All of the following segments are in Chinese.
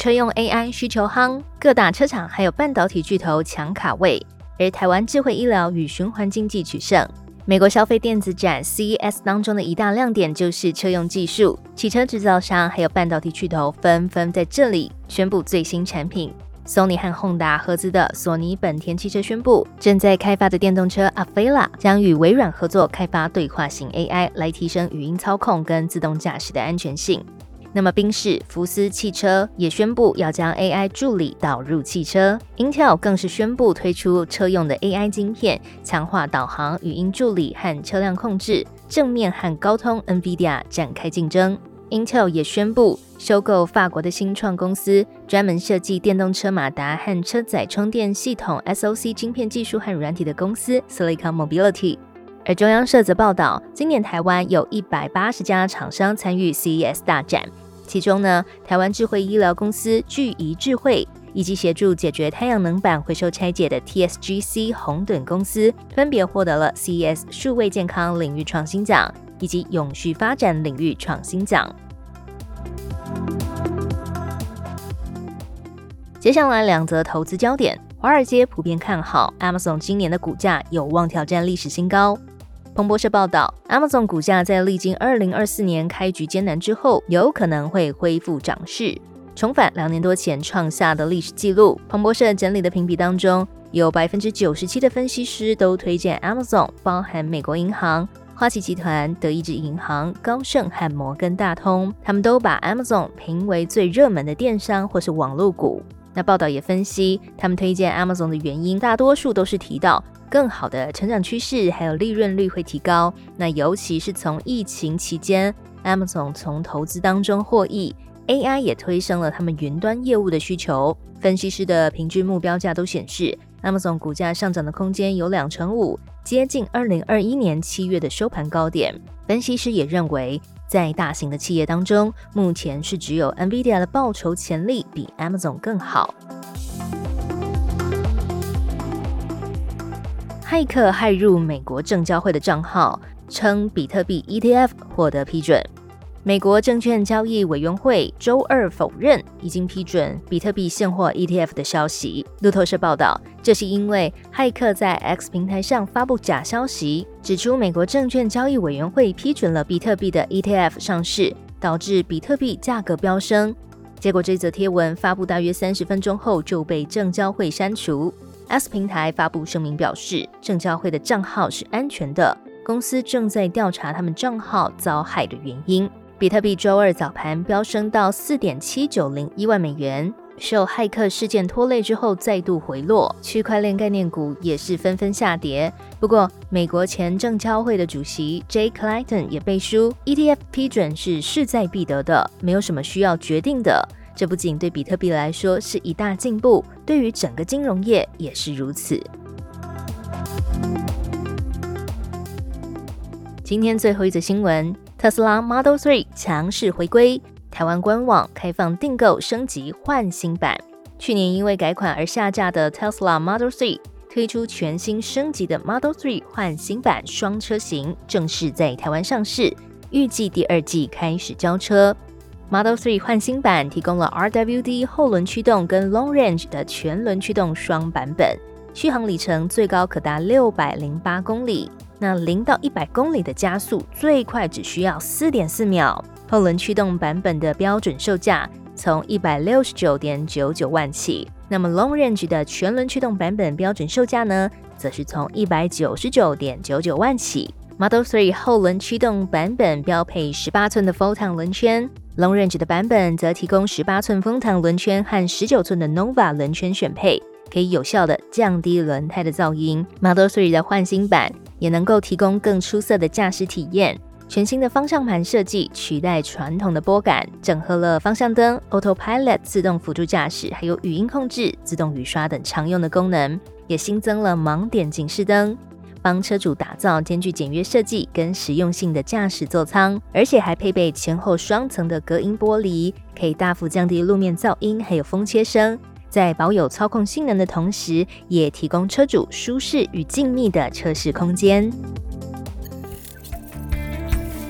车用 AI 需求夯，各大车厂还有半导体巨头抢卡位，而台湾智慧医疗与循环经济取胜。美国消费电子展 CES 当中的一大亮点就是车用技术，汽车制造商还有半导体巨头纷纷在这里宣布最新产品。Sony 和 Honda 合资的索尼本田汽车宣布，正在开发的电动车 a v e l a 将与微软合作开发对话型 AI，来提升语音操控跟自动驾驶的安全性。那么，宾士、福斯汽车也宣布要将 AI 助理导入汽车，Intel 更是宣布推出车用的 AI 晶片，强化导航、语音助理和车辆控制，正面和高通 NVIDIA 展开竞争。Intel 也宣布收购法国的新创公司，专门设计电动车马达和车载充电系统 SOC 晶片技术和软体的公司 Silicon Mobility。而中央社则报道，今年台湾有一百八十家厂商参与 CES 大展，其中呢，台湾智慧医疗公司聚怡智慧，以及协助解决太阳能板回收拆解的 TSGC 红盾公司，分别获得了 CES 数位健康领域创新奖以及永续发展领域创新奖。接下来两则投资焦点，华尔街普遍看好 Amazon 今年的股价有望挑战历史新高。彭博社报道，Amazon 股价在历经二零二四年开局艰难之后，有可能会恢复涨势，重返两年多前创下的历史记录。彭博社整理的评比当中，有百分之九十七的分析师都推荐 Amazon，包含美国银行、花旗集团、德意志银行、高盛和摩根大通，他们都把 Amazon 评为最热门的电商或是网络股。那报道也分析，他们推荐 Amazon 的原因，大多数都是提到。更好的成长趋势，还有利润率会提高。那尤其是从疫情期间，Amazon 从投资当中获益，AI 也推升了他们云端业务的需求。分析师的平均目标价都显示，Amazon 股价上涨的空间有两成五，接近二零二一年七月的收盘高点。分析师也认为，在大型的企业当中，目前是只有 NVIDIA 的报酬潜力比 Amazon 更好。骇客骇入美国证交会的账号，称比特币 ETF 获得批准。美国证券交易委员会周二否认已经批准比特币现货 ETF 的消息。路透社报道，这是因为骇客在 X 平台上发布假消息，指出美国证券交易委员会批准了比特币的 ETF 上市，导致比特币价格飙升。结果这则贴文发布大约三十分钟后就被证交会删除。S 平台发布声明表示，证交会的账号是安全的，公司正在调查他们账号遭害的原因。比特币周二早盘飙升到四点七九零一万美元，受骇客事件拖累之后再度回落，区块链概念股也是纷纷下跌。不过，美国前证交会的主席 J. Clayton 也背书，ETF 批准是势在必得的，没有什么需要决定的。这不仅对比特币来说是一大进步，对于整个金融业也是如此。今天最后一则新闻：特斯拉 Model 3强势回归，台湾官网开放订购升级换新版。去年因为改款而下架的 Tesla Model 3推出全新升级的 Model 3换新版双车型，正式在台湾上市，预计第二季开始交车。Model 3换新版提供了 RWD 后轮驱动跟 Long Range 的全轮驱动双版本，续航里程最高可达六百零八公里。那零到一百公里的加速最快只需要四点四秒。后轮驱动版本的标准售价从一百六十九点九九万起，那么 Long Range 的全轮驱动版本标准售价呢，则是从一百九十九点九九万起。Model 3后轮驱动版本标配十八寸的 f o t o n 轮圈，Long Range 的版本则提供十八寸风挡轮圈和十九寸的 Nova 轮圈选配，可以有效的降低轮胎的噪音。Model 3的换新版也能够提供更出色的驾驶体验，全新的方向盘设计取代传统的拨杆，整合了方向灯、Autopilot 自动辅助驾驶，还有语音控制、自动雨刷等常用的功能，也新增了盲点警示灯，帮车主打造兼具简约设计跟实用性的驾驶座舱，而且还配备前后双层的隔音玻璃，可以大幅降低路面噪音还有风切声，在保有操控性能的同时，也提供车主舒适与静谧的车室空间。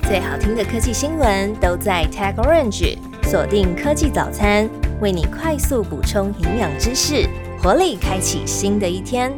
最好听的科技新闻都在 Tag Orange，锁定科技早餐，为你快速补充营养知识，活力开启新的一天。